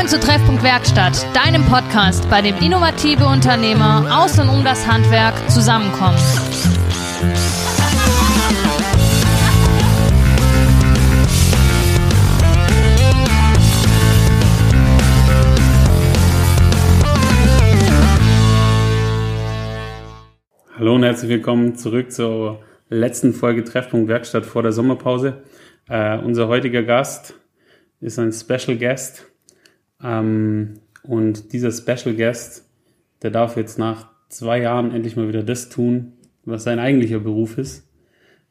Willkommen zu Treffpunkt Werkstatt, deinem Podcast, bei dem innovative Unternehmer aus und um das Handwerk zusammenkommen. Hallo und herzlich willkommen zurück zur letzten Folge Treffpunkt Werkstatt vor der Sommerpause. Äh, unser heutiger Gast ist ein Special Guest. Ähm, und dieser Special Guest, der darf jetzt nach zwei Jahren endlich mal wieder das tun, was sein eigentlicher Beruf ist.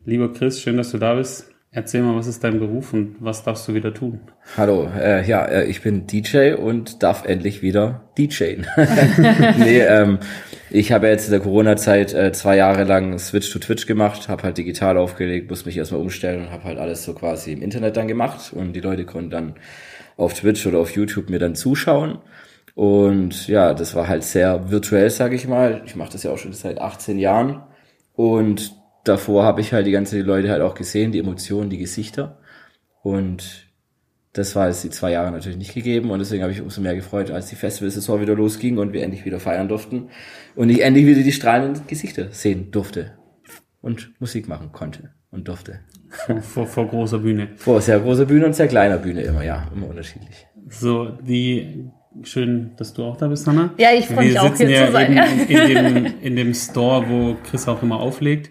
Lieber Chris, schön, dass du da bist. Erzähl mal, was ist dein Beruf und was darfst du wieder tun? Hallo, äh, ja, äh, ich bin DJ und darf endlich wieder DJen. nee, ähm, ich habe jetzt in der Corona-Zeit äh, zwei Jahre lang Switch to Twitch gemacht, habe halt digital aufgelegt, muss mich erstmal umstellen und habe halt alles so quasi im Internet dann gemacht und die Leute konnten dann auf Twitch oder auf YouTube mir dann zuschauen. Und ja, das war halt sehr virtuell, sage ich mal. Ich mache das ja auch schon seit 18 Jahren und davor habe ich halt die ganzen Leute halt auch gesehen, die Emotionen, die Gesichter. Und das war es die zwei Jahre natürlich nicht gegeben und deswegen habe ich umso mehr gefreut, als die Festivalsaison wieder losging und wir endlich wieder feiern durften und ich endlich wieder die strahlenden Gesichter sehen durfte und Musik machen konnte und durfte. Vor, vor großer Bühne. Vor sehr großer Bühne und sehr kleiner Bühne immer, ja, immer unterschiedlich. So, die schön, dass du auch da bist, Hanna. Ja, ich freue mich auch hier ja zu sein. In, Ja. in, dem, in dem Store, wo Chris auch immer auflegt.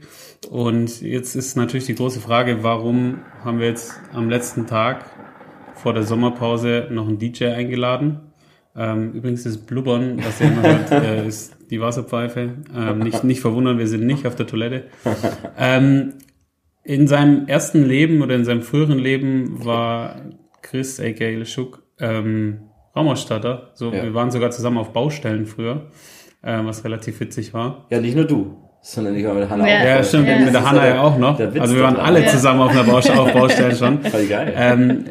Und jetzt ist natürlich die große Frage, warum haben wir jetzt am letzten Tag vor der Sommerpause noch einen DJ eingeladen? Ähm, übrigens das Blubbern, was ihr immer hört, äh, ist die Wasserpfeife. Ähm, nicht, nicht verwundern, wir sind nicht auf der Toilette. Ähm, in seinem ersten Leben oder in seinem früheren Leben war Chris, aka Leschuk, ähm, Raumausstatter. So, Ja. Wir waren sogar zusammen auf Baustellen früher, äh, was relativ witzig war. Ja, nicht nur du, sondern ich war mit Hanna Ja. auch. Ja, stimmt, Ja. mit der Hanna ja auch noch. Also wir waren alle zusammen auf einer Baustelle, auf Baustellen schon. Voll geil. Ähm,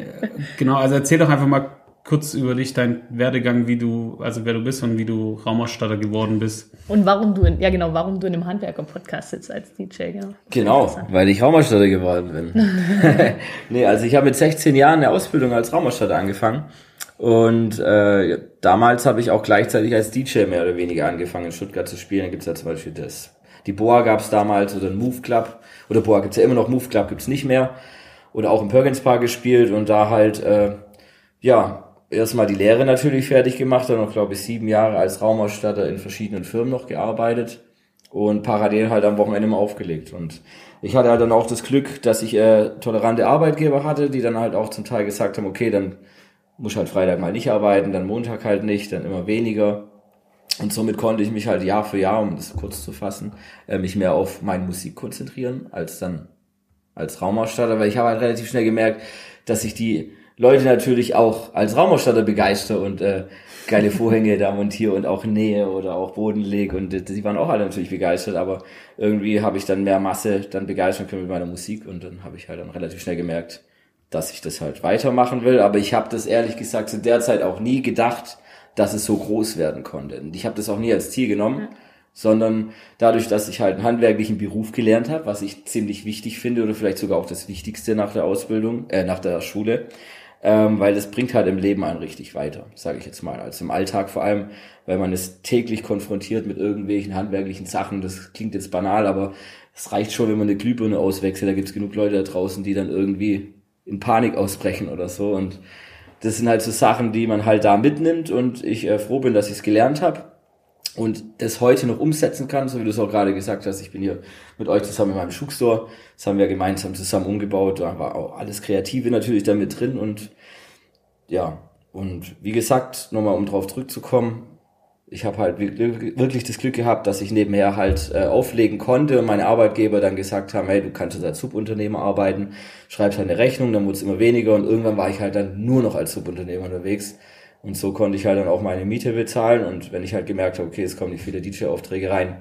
genau, also erzähl doch einfach mal kurz über dich, deinen Werdegang, wie du, also wer du bist und wie du Raumausstatter geworden bist. Und warum du, in, ja genau, warum du in einem Handwerker-Podcast sitzt als DJ, genau. Genau, weil ich Raumausstatter geworden bin. nee, also ich habe mit 16 Jahren eine Ausbildung als Raumausstatter angefangen. Und äh, damals habe ich auch gleichzeitig als DJ mehr oder weniger angefangen, in Stuttgart zu spielen. Da gibt's ja zum Beispiel das. Die Boa gab's damals oder ein Move Club. Oder Boa gibt's ja immer noch, Move Club gibt's nicht mehr. Oder auch im Perkins Park gespielt und da halt, äh, ja, erstmal die Lehre natürlich fertig gemacht, dann noch, glaube ich, sieben Jahre als Raumausstatter in verschiedenen Firmen noch gearbeitet und parallel halt am Wochenende mal aufgelegt. Und ich hatte halt dann auch das Glück, dass ich äh, tolerante Arbeitgeber hatte, die dann halt auch zum Teil gesagt haben, okay, dann muss halt Freitag mal nicht arbeiten, dann Montag halt nicht, dann immer weniger. Und somit konnte ich mich halt Jahr für Jahr, um das kurz zu fassen, äh, mich mehr auf meine Musik konzentrieren, als dann als Raumausstatter, weil ich habe halt relativ schnell gemerkt, dass ich die Leute natürlich auch als Raumausstatter begeister und äh, geile Vorhänge da montiere und auch nähe oder auch Boden lege und äh, die waren auch alle natürlich begeistert, aber irgendwie habe ich dann mehr Masse dann begeistern können mit meiner Musik und dann habe ich halt dann relativ schnell gemerkt, dass ich das halt weitermachen will, aber ich habe das ehrlich gesagt zu der Zeit auch nie gedacht, dass es so groß werden konnte. Und ich habe das auch nie als Ziel genommen, sondern dadurch, dass ich halt einen handwerklichen Beruf gelernt habe, was ich ziemlich wichtig finde oder vielleicht sogar auch das Wichtigste nach der Ausbildung, äh, nach der Schule, ähm, weil das bringt halt im Leben einen richtig weiter, sage ich jetzt mal, als im Alltag vor allem, weil man ist täglich konfrontiert mit irgendwelchen handwerklichen Sachen. Das klingt jetzt banal, aber es reicht schon, wenn man eine Glühbirne auswechselt. Da gibt's genug Leute da draußen, die dann irgendwie in Panik ausbrechen oder so. Und das sind halt so Sachen, die man halt da mitnimmt und ich äh, froh bin, dass ich es gelernt habe und das heute noch umsetzen kann, so wie du es auch gerade gesagt hast. Ich bin hier mit euch zusammen in meinem Schuhstore. Das haben wir gemeinsam zusammen umgebaut. Da war auch alles Kreative natürlich da mit drin und ja, und wie gesagt, nochmal um drauf zurückzukommen, ich habe halt wirklich wirklich das Glück gehabt, dass ich nebenher halt äh, auflegen konnte und meine Arbeitgeber dann gesagt haben, hey, du kannst jetzt als Subunternehmer arbeiten, schreibst halt eine Rechnung, dann wurde es immer weniger und irgendwann war ich halt dann nur noch als Subunternehmer unterwegs und so konnte ich halt dann auch meine Miete bezahlen und wenn ich halt gemerkt habe, okay, es kommen nicht viele DJ-Aufträge rein,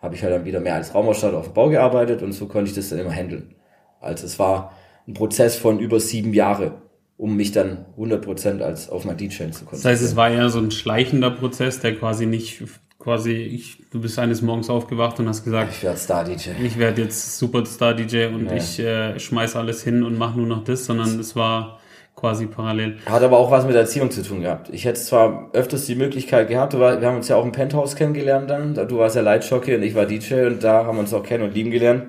habe ich halt dann wieder mehr als Raumausstatter auf dem Bau gearbeitet und so konnte ich das dann immer handeln. Also es war ein Prozess von über sieben Jahre, um mich dann 100% als auf mein DJing zu konzentrieren. Das heißt, es war eher so ein schleichender Prozess, der quasi nicht, quasi, ich, du bist eines Morgens aufgewacht und hast gesagt, ich werde Star-DJ. ich werde jetzt Superstar-DJ und Ja. ich äh, schmeiß alles hin und mache nur noch das, sondern es war quasi parallel. Hat aber auch was mit Erziehung zu tun gehabt. Ich hätte zwar öfters die Möglichkeit gehabt, wir haben uns ja auch im Penthouse kennengelernt dann. Du warst ja Lightjockey und ich war DJ und da haben wir uns auch kennen und lieben gelernt.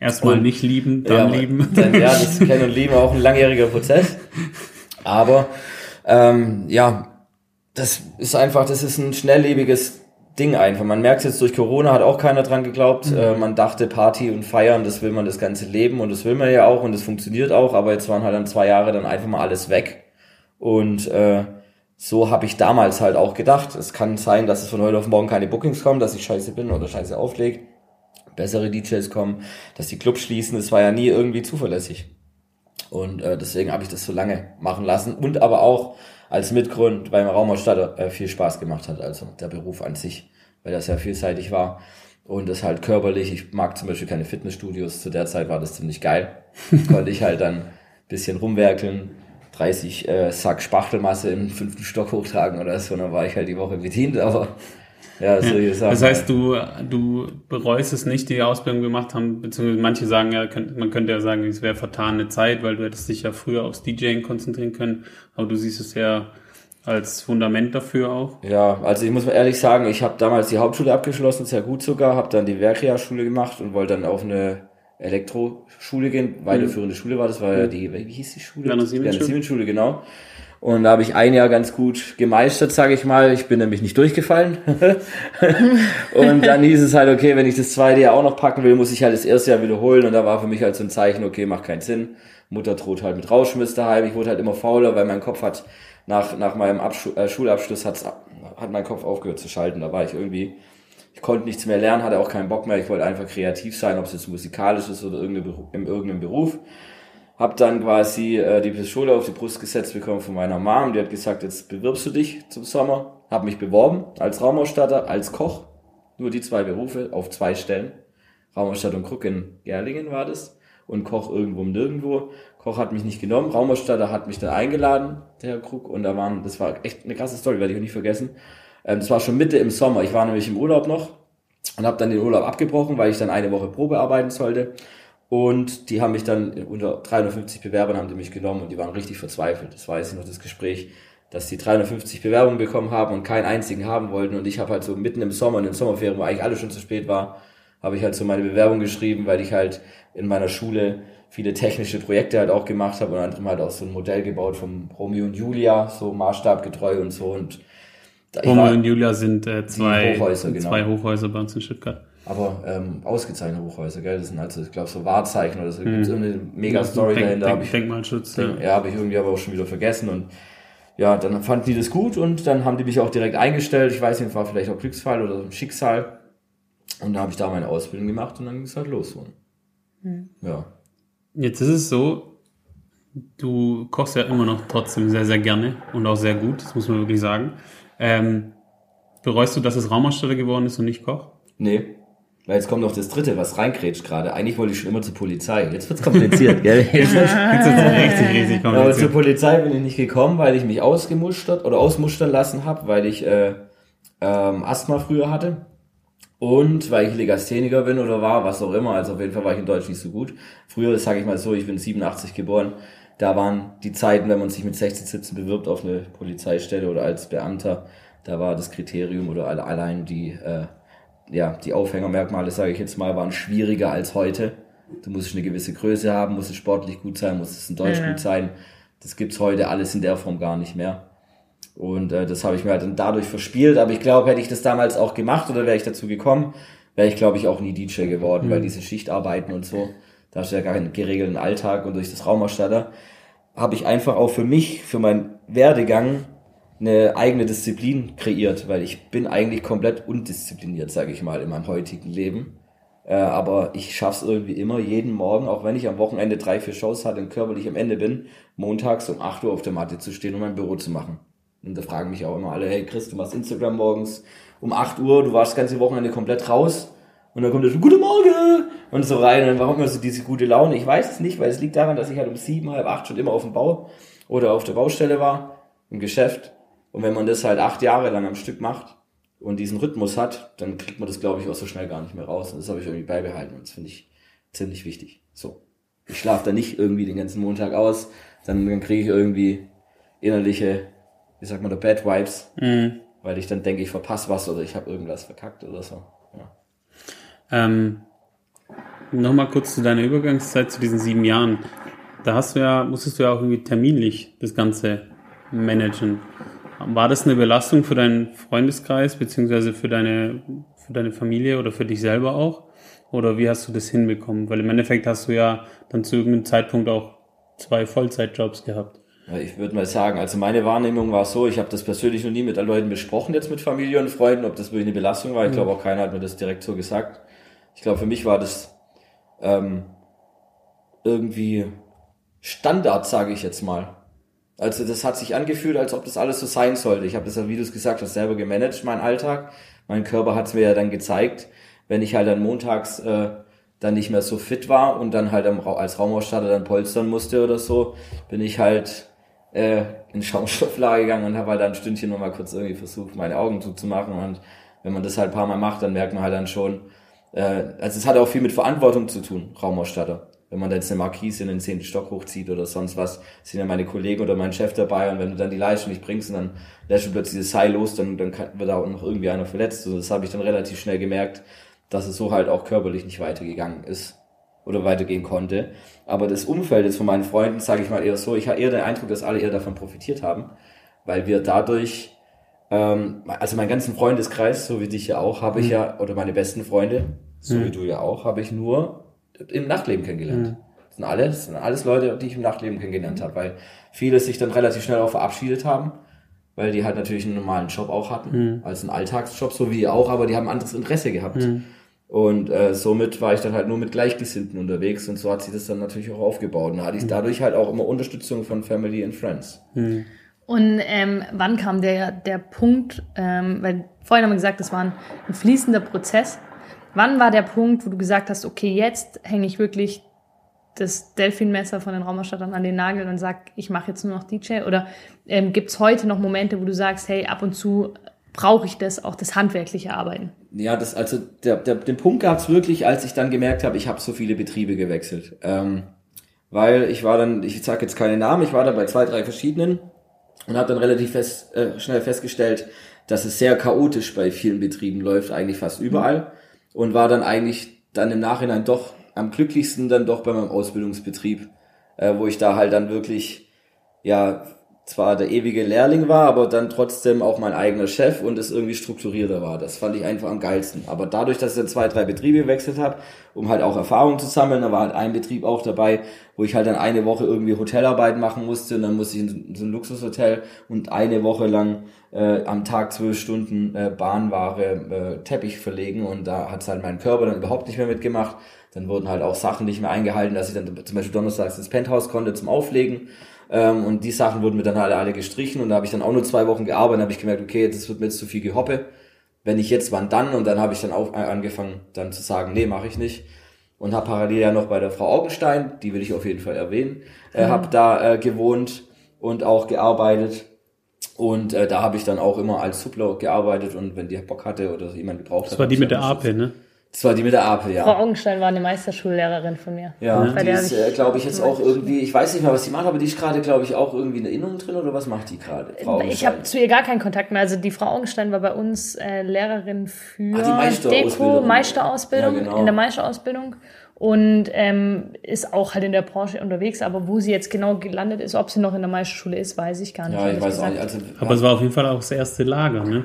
Erstmal Und- nicht lieben, dann ja, lieben. Dann, ja, das Kennen und Lieben auch ein langjähriger Prozess. Aber ähm, ja, das ist einfach, das ist ein schnelllebiges Ding einfach. Man merkt jetzt durch Corona hat auch keiner dran geglaubt. Mhm. Äh, man dachte Party und feiern, das will man das ganze Leben und das will man ja auch und das funktioniert auch. Aber jetzt waren halt dann zwei Jahre dann einfach mal alles weg und äh, so habe ich damals halt auch gedacht. Es kann sein, dass es von heute auf morgen keine Bookings kommen, dass ich scheiße bin oder scheiße auflege bessere DJs kommen, dass die Clubs schließen, das war ja nie irgendwie zuverlässig. Und äh, deswegen habe ich das so lange machen lassen und aber auch als Mitgrund, weil mir Raumausstatter äh, viel Spaß gemacht hat, also der Beruf an sich, weil das ja vielseitig war. Und das halt körperlich, ich mag zum Beispiel keine Fitnessstudios, zu der Zeit war das ziemlich geil, konnte ich halt dann bisschen rumwerkeln, 30 äh, Sack Spachtelmasse im fünften Stock hochtragen oder so, dann war ich halt die Woche bedient, aber ja, solche Sachen. Das heißt, du, du bereust es nicht, die Ausbildung gemacht haben, beziehungsweise manche sagen ja, könnt, man könnte ja sagen, es wäre vertane Zeit, weil du hättest dich ja früher aufs DJing konzentrieren können, aber du siehst es ja als Fundament dafür auch. Ja, also ich muss mal ehrlich sagen, ich habe damals die Hauptschule abgeschlossen, sehr gut sogar, habe dann die Werkrealschule gemacht und wollte dann auf eine Elektroschule gehen, weiterführende Schule war das, war ja die, wie hieß die Schule? Werner Siemens Werner Schule. Siemens Schule, genau. Und da habe ich ein Jahr ganz gut gemeistert, sage ich mal. Ich bin nämlich nicht durchgefallen. und dann hieß es halt, okay, wenn ich das zweite Jahr auch noch packen will, muss ich halt das erste Jahr wiederholen. Und da war für mich halt so ein Zeichen, okay, macht keinen Sinn. Mutter droht halt mit Rauschmiss daheim. Ich wurde halt immer fauler, weil mein Kopf hat nach, nach meinem Abschu äh, Schulabschluss hat's, hat mein Kopf aufgehört zu schalten. Da war ich irgendwie, ich konnte nichts mehr lernen, hatte auch keinen Bock mehr. Ich wollte einfach kreativ sein, ob es jetzt musikalisch ist oder irgendein in irgendeinem Beruf. Hab dann quasi äh, die Pistole auf die Brust gesetzt bekommen von meiner Mom. Die hat gesagt, jetzt bewirbst du dich zum Sommer. Hab mich beworben als Raumausstatter, als Koch. Nur die zwei Berufe auf zwei Stellen. Raumausstattung Krug in Gerlingen war das. Und Koch irgendwo Nirgendwo. Koch hat mich nicht genommen. Raumausstatter hat mich dann eingeladen, der Herr Krug. Und da waren, das war echt eine krasse Story, werde ich auch nicht vergessen. Ähm, das war schon Mitte im Sommer. Ich war nämlich im Urlaub noch und habe dann den Urlaub abgebrochen, weil ich dann eine Woche Probe arbeiten sollte. Und die haben mich dann unter 350 Bewerbern haben die mich genommen und die waren richtig verzweifelt. Das weiß ich noch, das Gespräch, dass die 350 Bewerbungen bekommen haben und keinen einzigen haben wollten. Und ich habe halt so mitten im Sommer, in den Sommerferien, wo eigentlich alles schon zu spät war, habe ich halt so meine Bewerbung geschrieben, weil ich halt in meiner Schule viele technische Projekte halt auch gemacht habe und anderem halt auch so ein Modell gebaut vom Romeo und Julia, so maßstabgetreu und so. Und Romeo und Julia sind äh, zwei, Hochhäuser, genau. zwei Hochhäuser bei uns in Stuttgart. Aber ähm, ausgezeichnete Hochhäuser, gell? Das sind also, ich glaube, so Wahrzeichen oder so. Gibt's irgendeine mega Story Denk, dahinter. Denk, ich, Denkmalschutz. Ja. ja, habe ich irgendwie aber auch schon wieder vergessen. Und ja, dann fanden die das gut und dann haben die mich auch direkt eingestellt. Ich weiß nicht, war vielleicht auch Glücksfall oder Schicksal. Und da habe ich da meine Ausbildung gemacht und dann ging es halt los. So. Ja. Jetzt ist es so, du kochst ja immer noch trotzdem sehr, sehr gerne und auch sehr gut, das muss man wirklich sagen. Ähm, bereust du, dass es Raumausstatter geworden ist und nicht Koch? Nee. Weil jetzt kommt noch das dritte, was reinkrätscht gerade. Eigentlich wollte ich schon immer zur Polizei. Jetzt wird's kompliziert, gell? Jetzt wird's- Jetzt es richtig, richtig Aber zur kompliziert. Polizei bin ich nicht gekommen, weil ich mich ausgemustert oder ausmustern lassen habe, weil ich äh, ähm, Asthma früher hatte und weil ich Legastheniker bin oder war, was auch immer. Also auf jeden Fall war ich in Deutsch nicht so gut. Früher, sage ich mal so, ich bin 87 geboren. Da waren die Zeiten, wenn man sich mit 16, 17 bewirbt auf eine Polizeistelle oder als Beamter, da war das Kriterium oder alle, allein die, äh, ja, die Aufhängermerkmale, sage ich jetzt mal, waren schwieriger als heute. Du musst eine gewisse Größe haben, musst sportlich gut sein, musst in Deutsch gut sein. Das gibt's heute alles in der Form gar nicht mehr. Und äh, das habe ich mir halt dann dadurch verspielt. Aber ich glaube, hätte ich das damals auch gemacht oder wäre ich dazu gekommen, wäre ich, glaube ich, auch nie DJ geworden, weil diese Schichtarbeiten und so, da hast du ja gar keinen geregelten Alltag und durch das Raumausstatter habe ich einfach auch für mich, für meinen Werdegang eine eigene Disziplin kreiert, weil ich bin eigentlich komplett undiszipliniert, sage ich mal, in meinem heutigen Leben. Äh, aber ich schaff's irgendwie immer, jeden Morgen, auch wenn ich am Wochenende drei, vier Shows hatte und körperlich am Ende bin, montags um 8 Uhr auf der Matte zu stehen und mein Büro zu machen. Und da fragen mich auch immer alle, hey Chris, du machst Instagram morgens um 8 Uhr, du warst das ganze Wochenende komplett raus. Und dann kommt er so, guten Morgen! Und so rein. Und dann warum immer so diese gute Laune? Ich weiß es nicht, weil es liegt daran, dass ich halt um sieben, halb acht schon immer auf dem Bau oder auf der Baustelle war, im Geschäft. Und wenn man das halt acht Jahre lang am Stück macht und diesen Rhythmus hat, dann kriegt man das, glaube ich, auch so schnell gar nicht mehr raus. Und das habe ich irgendwie beibehalten. Und das finde ich ziemlich wichtig. So. Ich schlafe da nicht irgendwie den ganzen Montag aus, dann, dann kriege ich irgendwie innerliche, wie sagt man da, Bad Vibes, Mhm. weil ich dann denke, ich verpasse was oder ich habe irgendwas verkackt oder so. Ja. Ähm, Nochmal kurz zu deiner Übergangszeit zu diesen sieben Jahren. Da hast du ja, musstest du ja auch irgendwie terminlich das Ganze managen. War das eine Belastung für deinen Freundeskreis, beziehungsweise für deine, für deine Familie oder für dich selber auch? Oder wie hast du das hinbekommen? Weil im Endeffekt hast du ja dann zu irgendeinem Zeitpunkt auch zwei Vollzeitjobs gehabt. Ich würde mal sagen, also meine Wahrnehmung war so, ich habe das persönlich noch nie mit Leuten besprochen, jetzt mit Familie und Freunden, ob das wirklich eine Belastung war. Ich glaube auch keiner hat mir das direkt so gesagt. Ich glaube, für mich war das ähm, irgendwie Standard, sage ich jetzt mal. Also das hat sich angefühlt, als ob das alles so sein sollte. Ich habe das ja, wie du es gesagt hast, selber gemanagt, meinen Alltag. Mein Körper hat es mir ja dann gezeigt, wenn ich halt dann montags äh, dann nicht mehr so fit war und dann halt am, als Raumausstatter dann polstern musste oder so, bin ich halt äh, in Schaumstofflage gegangen und habe halt dann ein Stündchen noch mal kurz irgendwie versucht, meine Augen zuzumachen. Und wenn man das halt ein paar Mal macht, dann merkt man halt dann schon, äh, also es hat auch viel mit Verantwortung zu tun, Raumausstatter. Wenn man da jetzt eine Markise in den zehnten Stock hochzieht oder sonst was, sind ja meine Kollegen oder mein Chef dabei und wenn du dann die Leistung nicht bringst und dann lässt du plötzlich das Seil los, dann, dann kann, wird da auch noch irgendwie einer verletzt. Und das habe ich dann relativ schnell gemerkt, dass es so halt auch körperlich nicht weitergegangen ist oder weitergehen konnte. Aber das Umfeld ist von meinen Freunden, sage ich mal eher so, ich habe eher den Eindruck, dass alle eher davon profitiert haben, weil wir dadurch, ähm, also meinen ganzen Freundeskreis, so wie dich ja auch, habe ich ja, oder meine besten Freunde, so wie du ja auch, habe ich nur im Nachtleben kennengelernt. Das sind alles, das sind alles Leute, die ich im Nachtleben kennengelernt habe, weil viele sich dann relativ schnell auch verabschiedet haben, weil die halt natürlich einen normalen Job auch hatten, als einen Alltagsjob, so wie ihr auch, aber die haben ein anderes Interesse gehabt. Und äh, somit war ich dann halt nur mit Gleichgesinnten unterwegs und so hat sich das dann natürlich auch aufgebaut. Und da hatte ich dadurch halt auch immer Unterstützung von Family and Friends. Und ähm, wann kam der, der Punkt, ähm, weil vorhin haben wir gesagt, das war ein, ein fließender Prozess. Wann war der Punkt, wo du gesagt hast, okay, jetzt hänge ich wirklich das Delfinmesser von den Raumerstattern an den Nagel und sag, ich mache jetzt nur noch DJ? Oder ähm, gibt es heute noch Momente, wo du sagst, hey, ab und zu brauche ich das, auch das handwerkliche Arbeiten? Ja, das also der, der, den Punkt gab es wirklich, als ich dann gemerkt habe, ich habe so viele Betriebe gewechselt. Ähm, weil ich war dann, ich sage jetzt keine Namen, ich war da bei zwei, drei verschiedenen und habe dann relativ fest, äh, schnell festgestellt, dass es sehr chaotisch bei vielen Betrieben läuft, eigentlich fast überall. Und war dann eigentlich dann im Nachhinein doch am glücklichsten dann doch bei meinem Ausbildungsbetrieb, äh, wo ich da halt dann wirklich, ja, zwar der ewige Lehrling war, aber dann trotzdem auch mein eigener Chef und es irgendwie strukturierter war. Das fand ich einfach am geilsten. Aber dadurch, dass ich dann zwei, drei Betriebe gewechselt habe, um halt auch Erfahrung zu sammeln, da war halt ein Betrieb auch dabei, wo ich halt dann eine Woche irgendwie Hotelarbeit machen musste und dann musste ich in so ein Luxushotel und eine Woche lang äh, am Tag zwölf Stunden äh, Bahnware, äh, Teppich verlegen und da hat's halt mein Körper dann überhaupt nicht mehr mitgemacht. Dann wurden halt auch Sachen nicht mehr eingehalten, dass ich dann zum Beispiel donnerstags ins Penthouse konnte zum Auflegen. Ähm, und die Sachen wurden mir dann alle, alle gestrichen und da habe ich dann auch nur zwei Wochen gearbeitet und habe ich gemerkt, okay, das wird mir jetzt zu viel gehoppe. Wenn ich jetzt, wann dann? Und dann habe ich dann auch angefangen, dann zu sagen, nee, mache ich nicht. Und habe parallel ja noch bei der Frau Augenstein, die will ich auf jeden Fall erwähnen, äh, habe da äh, gewohnt und auch gearbeitet. Und äh, da habe ich dann auch immer als Suppler gearbeitet und wenn die Bock hatte oder jemand gebraucht hat. Das war die mit der AP, ne? Das war die mit der Ape, ja. Frau Augenstein war eine Meisterschullehrerin von mir. Ja, Bei die der ist, äh, glaube ich, jetzt auch irgendwie, ich weiß nicht mehr, was die macht, aber die ist gerade, glaube ich, auch irgendwie in der Innung drin oder was macht die gerade? Ich habe zu ihr gar keinen Kontakt mehr. Also die Frau Augenstein war bei uns äh, Lehrerin für Ah, die Meisterausbildung. Deko, Meisterausbildung, Ja, genau. in der Meisterausbildung und ähm, ist auch halt in der Branche unterwegs. Aber wo sie jetzt genau gelandet ist, ob sie noch in der Meisterschule ist, weiß ich gar nicht. ja, ich weiß auch nicht. Also, Aber es war auf jeden Fall auch das erste Lager, ne?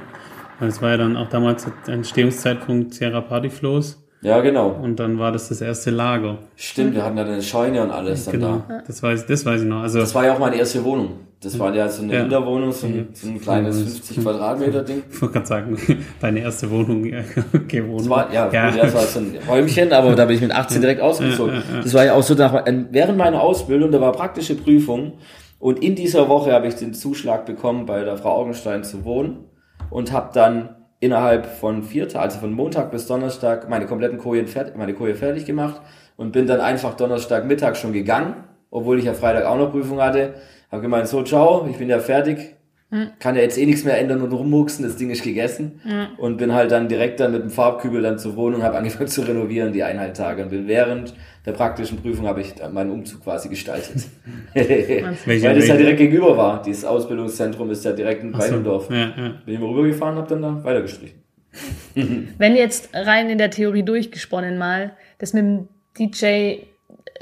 Weil es war ja dann auch damals der Entstehungszeitpunkt Sierra Partyflows ja, genau. und dann war das das erste Lager. Stimmt, wir hatten da eine Scheune und alles dann Genau, da. das weiß, das weiß ich noch. Also Das war ja auch meine erste Wohnung. Das war ja so eine Ja. Hinterwohnung, so ein, so ein kleines 50 Quadratmeter Ding. ich wollte gerade sagen, deine erste Wohnung gewohnt. Das war, ja, ja. Das war so ein Räumchen, aber da bin ich mit 18 direkt ausgezogen. Das war ja auch so, nach, während meiner Ausbildung, da war praktische Prüfung und in dieser Woche habe ich den Zuschlag bekommen, bei der Frau Augenstein zu wohnen und habe dann innerhalb von vier Tagen, also von Montag bis Donnerstag, meine kompletten Kojen fertig, meine Koje fertig gemacht und bin dann einfach Donnerstag Mittag schon gegangen, obwohl ich ja Freitag auch noch Prüfung hatte. Habe gemeint, so, ciao, ich bin ja fertig, Kann ja jetzt eh nichts mehr ändern und rummuchsen, das Ding ist gegessen. Und bin halt dann direkt dann mit dem Farbkübel dann zur Wohnung, habe angefangen zu renovieren, die eineinhalb Tage. Und bin während der praktischen Prüfung habe ich meinen Umzug quasi gestaltet. Weil das ja direkt gegenüber war. Dieses Ausbildungszentrum ist ja direkt in Ach so. Weidendorf. Ja, ja. Bin ich mal rübergefahren, habe dann da weitergestrichen. Wenn jetzt rein in der Theorie durchgesponnen mal, das mit dem DJ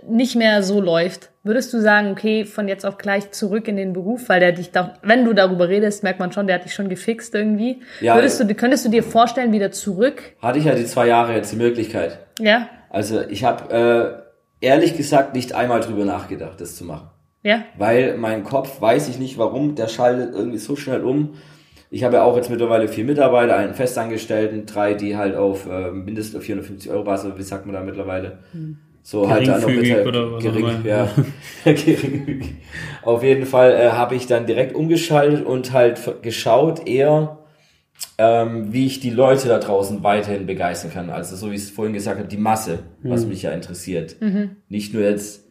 nicht mehr so läuft, würdest du sagen, okay, von jetzt auf gleich zurück in den Beruf, weil der dich da, wenn du darüber redest, merkt man schon, der hat dich schon gefixt irgendwie. Ja, würdest ja. du, könntest du dir vorstellen, wieder zurück? Hatte ich ja die zwei Jahre jetzt die Möglichkeit. Ja? Also ich habe äh, ehrlich gesagt nicht einmal drüber nachgedacht, das zu machen. Ja? Weil mein Kopf, weiß ich nicht warum, der schaltet irgendwie so schnell um. Ich habe ja auch jetzt mittlerweile vier Mitarbeiter, einen Festangestellten, drei, die halt auf äh, mindestens auf 450 Euro Basis, wie sagt man da mittlerweile? So halt dann noch mit Geringfügig der, oder was auch gering, immer. ja, geringfügig. Auf jeden Fall äh, habe ich dann direkt umgeschaltet und halt geschaut eher, ähm, wie ich die Leute da draußen weiterhin begeistern kann. Also so wie ich es vorhin gesagt habe, die Masse, was mich ja interessiert. Nicht nur jetzt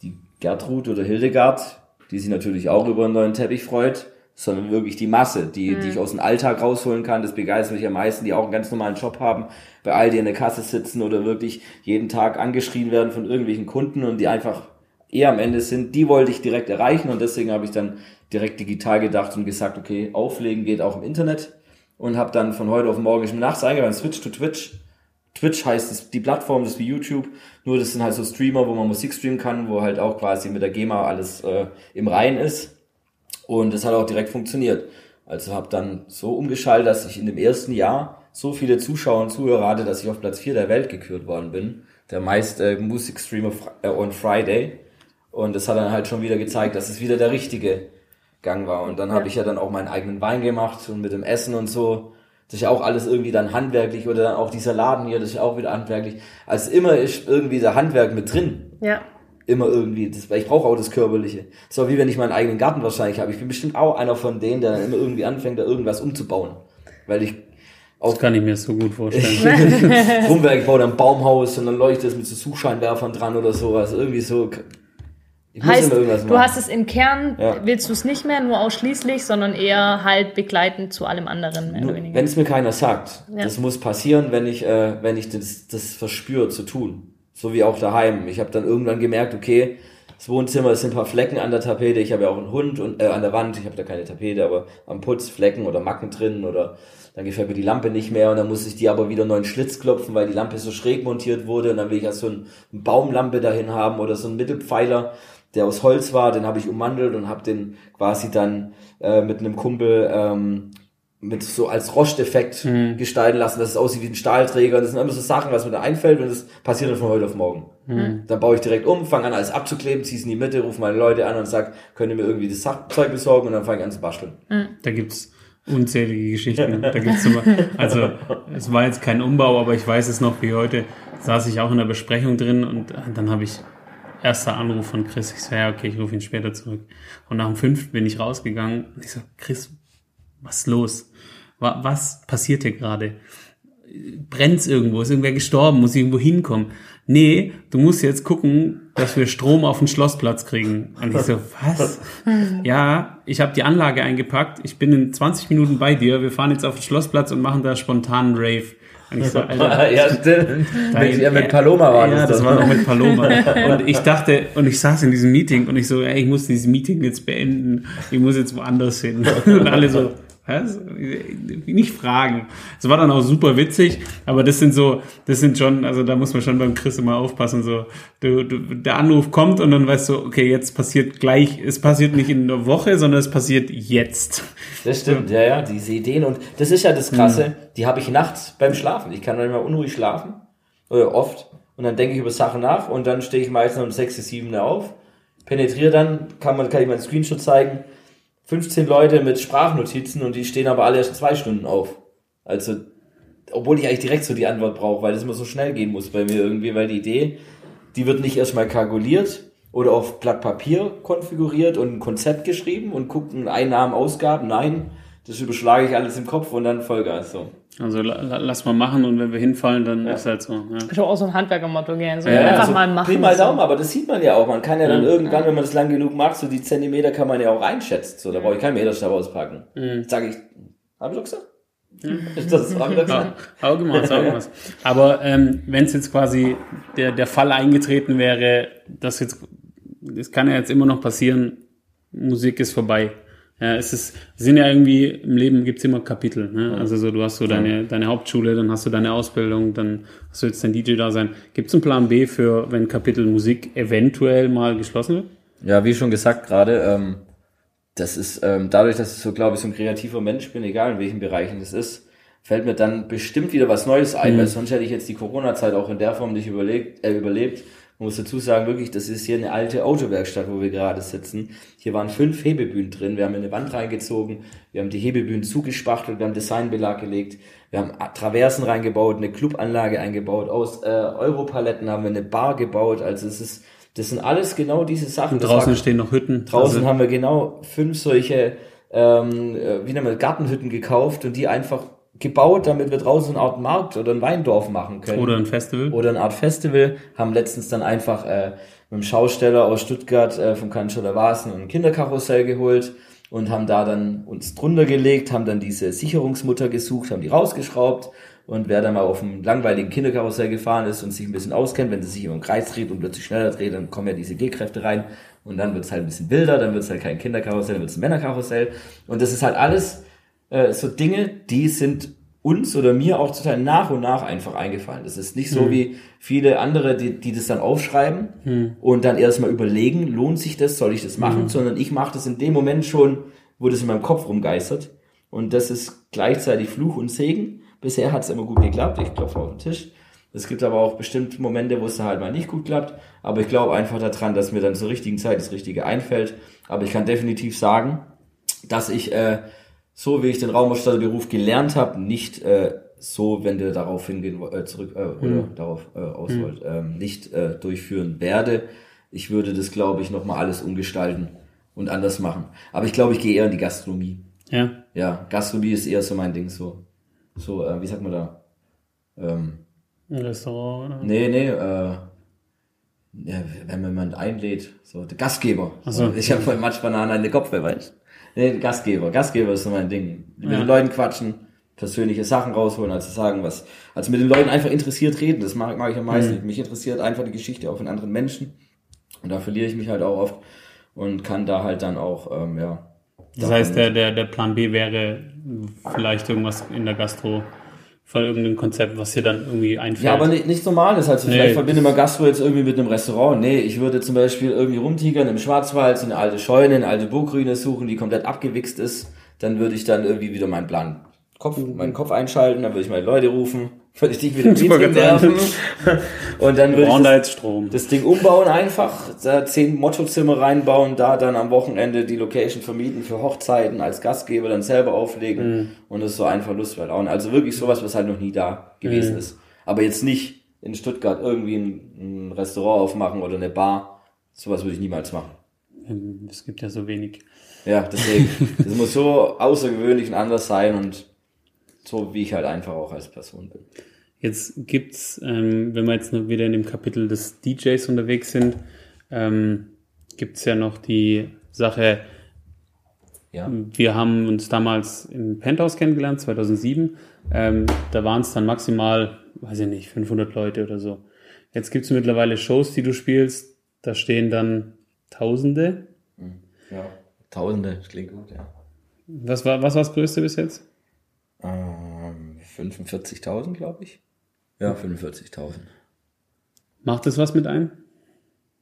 die Gertrud oder Hildegard, die sich natürlich auch über einen neuen Teppich freut, sondern wirklich die Masse, die, die ich aus dem Alltag rausholen kann. Das begeistert mich am meisten, die auch einen ganz normalen Job haben, bei Aldi in der Kasse sitzen oder wirklich jeden Tag angeschrien werden von irgendwelchen Kunden und die einfach eher am Ende sind. Die wollte ich direkt erreichen und deswegen habe ich dann direkt digital gedacht und gesagt, okay, auflegen geht auch im Internet und habe dann von heute auf morgen ich bin nachts eingegangen, Switch to Twitch. Twitch heißt es, die Plattform, das ist wie YouTube, nur das sind halt so Streamer, wo man Musik streamen kann, wo halt auch quasi mit der GEMA alles äh, im Reinen ist. Und das hat auch direkt funktioniert. Also habe dann so umgeschaltet, dass ich in dem ersten Jahr so viele Zuschauer und Zuhörer hatte, dass ich auf Platz 4 der Welt gekürt worden bin. Der meist äh, Musikstreamer äh, on Friday. Und das hat dann halt schon wieder gezeigt, dass es wieder der richtige Gang war. Und dann habe ich ja dann auch meinen eigenen Wein gemacht und mit dem Essen und so. Das ist ja auch alles irgendwie dann handwerklich oder dann auch dieser Laden hier, das ist ja auch wieder handwerklich. Also immer ist irgendwie der Handwerk mit drin Ja. Immer irgendwie, das, weil ich brauche auch das Körperliche. So wie wenn ich meinen eigenen Garten wahrscheinlich habe. Ich bin bestimmt auch einer von denen, der dann immer irgendwie anfängt, da irgendwas umzubauen. Weil ich Das kann ich mir so gut vorstellen. baue dann ein Baumhaus und dann leuchtet es mit so Suchscheinwerfern dran oder sowas. Irgendwie so. Ich Heißt, immer irgendwas machen. du hast es im Kern, Ja. willst du es nicht mehr nur ausschließlich, sondern eher halt begleitend zu allem anderen, mehr oder weniger. wenn es mir keiner sagt, Ja. das muss passieren, wenn ich, äh, wenn ich das, das verspüre zu tun. So wie auch daheim. Ich habe dann irgendwann gemerkt, okay, das Wohnzimmer, sind ein paar Flecken an der Tapete. Ich habe ja auch einen Hund und äh, an der Wand. Ich habe da keine Tapete, aber am Putz Flecken oder Macken drin oder dann gefällt mir die Lampe nicht mehr und dann muss ich die aber wieder neuen Schlitz klopfen, weil die Lampe so schräg montiert wurde und dann will ich ja so ein, eine Baumlampe dahin haben oder so einen Mittelpfeiler, der aus Holz war, den habe ich ummantelt und habe den quasi dann äh, mit einem Kumpel ähm, mit so als Rosteffekt gestalten lassen, dass es aussieht wie ein Stahlträger. Das sind immer so Sachen, was mir da einfällt und das passiert dann von heute auf morgen. Dann baue ich direkt um, fange an alles abzukleben, ziehe es in die Mitte, rufe meine Leute an und sag, könnt ihr mir irgendwie das Zeug besorgen und dann fange ich an zu basteln. Da gibt's unzählige Geschichten. Da gibt's immer, also es war jetzt kein Umbau, aber ich weiß es noch wie heute. Saß ich auch in der Besprechung drin und dann habe ich erster Anruf von Chris. Ich so, ja, okay, ich rufe ihn später zurück. Und nach dem fünften bin ich rausgegangen und ich so, Chris, was ist los? Wa- Was passiert hier gerade? Brennt's irgendwo? Ist irgendwer gestorben? Muss ich irgendwo hinkommen? Nee, du musst jetzt gucken, dass wir Strom auf den Schlossplatz kriegen. Und ich so, was? Ja, ich habe die Anlage eingepackt. Ich bin in 20 Minuten bei dir. Wir fahren jetzt auf den Schlossplatz und machen da spontanen Rave. Und ich so, Alter, ja, stimmt. Dein- ja, mit Paloma war ja, das. das war noch mit Paloma. Und ich dachte, und ich saß in diesem Meeting und ich so, ey, ich muss dieses Meeting jetzt beenden. Ich muss jetzt woanders hin. Und alle so, was? Nicht fragen. Es war dann auch super witzig, aber das sind so, das sind schon, also da muss man schon beim Chris immer aufpassen, so, du, du, der Anruf kommt und dann weißt du, okay, jetzt passiert gleich, es passiert nicht in einer Woche, sondern es passiert jetzt. Das stimmt, ja, ja, diese Ideen. Und das ist ja das Krasse, die habe ich nachts beim Schlafen. Ich kann manchmal unruhig schlafen, oder oft. Und dann denke ich über Sachen nach und dann stehe ich meistens um 6, 7 auf, penetriere dann, kann, man, kann ich meinen Screenshot zeigen, 15 Leute mit Sprachnotizen und die stehen aber alle erst zwei Stunden auf. Also, obwohl ich eigentlich direkt so die Antwort brauche, weil das immer so schnell gehen muss bei mir irgendwie, weil die Idee, die wird nicht erstmal kalkuliert oder auf Blatt Papier konfiguriert und ein Konzept geschrieben und guckt in Einnahmen, Ausgaben. Nein, das überschlage ich alles im Kopf und dann Vollgas so. Also la, la, lass mal machen und wenn wir hinfallen, dann ist halt so. Ja. Ich habe auch so ein Handwerkermotto gern. So Ja, einfach also mal machen. So. Daumen, aber das sieht man ja auch. Man kann ja dann Ja. irgendwann, wenn man das lang genug macht, so die Zentimeter kann man ja auch einschätzen. So, da brauche ich keinen Meterstab auspacken. Mhm. Sag ich, hab ich doch gesagt? Ist das doch Ja? Augenmaß, Augenmaß. Aber ähm, wenn es jetzt quasi der, der Fall eingetreten wäre, dass jetzt, das kann ja jetzt immer noch passieren, Musik ist vorbei. Ja, es ist, es sind ja irgendwie, im Leben gibt's immer Kapitel. Ne? Also so, du hast so deine, deine Hauptschule, dann hast du deine Ausbildung, dann hast du jetzt dein DJ-Dasein. Gibt's einen Plan B für, wenn Kapitel Musik eventuell mal geschlossen wird? Ja, wie schon gesagt gerade, ähm, das ist ähm, dadurch, dass ich so, glaube ich, so ein kreativer Mensch bin, egal in welchen Bereichen das ist, fällt mir dann bestimmt wieder was Neues ein, weil sonst hätte ich jetzt die Corona-Zeit auch in der Form nicht überlegt, äh, überlebt. Man muss dazu sagen, wirklich, das ist hier eine alte Autowerkstatt, wo wir gerade sitzen. Hier waren fünf Hebebühnen drin. Wir haben eine Wand reingezogen, wir haben die Hebebühnen zugespachtelt, wir haben Designbelag gelegt, wir haben Traversen reingebaut, eine Clubanlage eingebaut, aus äh, Europaletten haben wir eine Bar gebaut. Also es ist, das sind alles genau diese Sachen. Und draußen war- stehen noch Hütten. Draußen Also- haben wir genau fünf solche, ähm, äh, wie nennt man, Gartenhütten gekauft und die einfach gebaut, damit wir draußen eine Art Markt oder ein Weindorf machen können. Oder ein Festival. Oder eine Art Festival. Haben letztens dann einfach äh, mit dem Schausteller aus Stuttgart äh, vom Kanzler Wasen ein Kinderkarussell geholt und haben da dann uns drunter gelegt, haben dann diese Sicherungsmutter gesucht, haben die rausgeschraubt und wer dann mal auf einem langweiligen Kinderkarussell gefahren ist und sich ein bisschen auskennt, wenn sie sich im Kreis dreht und plötzlich schneller dreht, dann kommen ja diese G-Kräfte rein und dann wird es halt ein bisschen wilder, dann wird es halt kein Kinderkarussell, dann wird es ein Männerkarussell und das ist halt alles äh, so Dinge, die sind uns oder mir auch total nach und nach einfach eingefallen. Das ist nicht so wie viele andere, die, die das dann aufschreiben und dann erstmal überlegen, lohnt sich das, soll ich das machen, sondern ich mache das in dem Moment schon, wo das in meinem Kopf rumgeistert. Und das ist gleichzeitig Fluch und Segen. Bisher hat es immer gut geklappt. Ich klopfe auf den Tisch. Es gibt aber auch bestimmt Momente, wo es dann halt mal nicht gut klappt. Aber ich glaube einfach daran, dass mir dann zur richtigen Zeit das Richtige einfällt. Aber ich kann definitiv sagen, dass ich äh, so wie ich den Raumausstatterberuf gelernt habe, nicht äh, so, wenn du darauf hingehen äh, zurück äh, oder darauf äh, aus wollt, ähm, nicht äh, durchführen werde. Ich würde das, glaube ich, nochmal alles umgestalten und anders machen. Aber ich glaube, ich gehe eher in die Gastronomie. Ja. Ja, Gastronomie ist eher so mein Ding, so, so, äh, wie sagt man da? Ähm, Ein Restaurant. Oder? nee, nee, äh, ja, wenn man jemand einlädt, so, der Gastgeber. So. Ich habe vorhin Matschbananen in den Kopf, wer weiß. Nee, Gastgeber. Gastgeber ist so mein Ding. Mit Ja. den Leuten quatschen, persönliche Sachen rausholen, als zu sagen, was, also mit den Leuten einfach interessiert reden, das mag, mag ich am meisten. Mhm. Mich interessiert einfach die Geschichte auch von anderen Menschen. Und da verliere ich mich halt auch oft und kann da halt dann auch, ähm, ja. Das heißt, der, der, der Plan B wäre vielleicht irgendwas in der Gastro, von irgendeinem Konzept, was dir dann irgendwie einfällt. Ja, aber nicht, nichts Normales. Also Nee. vielleicht verbinde man Gastro jetzt irgendwie mit einem Restaurant. Nee, ich würde zum Beispiel irgendwie rumtigern im Schwarzwald, so eine alte Scheune, eine alte Burgruine suchen, die komplett abgewichst ist. Dann würde ich dann irgendwie wieder meinen Plan Kopf, meinen Kopf einschalten, dann würde ich meine Leute rufen, würde ich dich wieder Meeting nerven. Und dann würde ich da das, das Ding umbauen einfach, da zehn Mottozimmer reinbauen, da dann am Wochenende die Location vermieten für Hochzeiten, als Gastgeber dann selber auflegen und das so einfach Lustwert auch. Also wirklich sowas, was halt noch nie da gewesen ist. Aber jetzt nicht in Stuttgart irgendwie ein, ein Restaurant aufmachen oder eine Bar. Sowas würde ich niemals machen. Es gibt ja so wenig. Ja, deswegen. das muss so außergewöhnlich und anders sein und so wie ich halt einfach auch als Person bin. Jetzt gibt's, ähm, wenn wir jetzt noch wieder in dem Kapitel des DJs unterwegs sind, ähm, gibt's ja noch die Sache, Ja. wir haben uns damals im Penthouse kennengelernt, 2007. Ähm, da waren es dann maximal, weiß ich nicht, 500 Leute oder so. Jetzt gibt's mittlerweile Shows, die du spielst, da stehen dann Tausende. Ja. Tausende, das klingt gut, ja. Was war, was war das Größte bis jetzt? Ähm, 45.000, glaube ich. Ja, 45.000. Macht das was mit ein?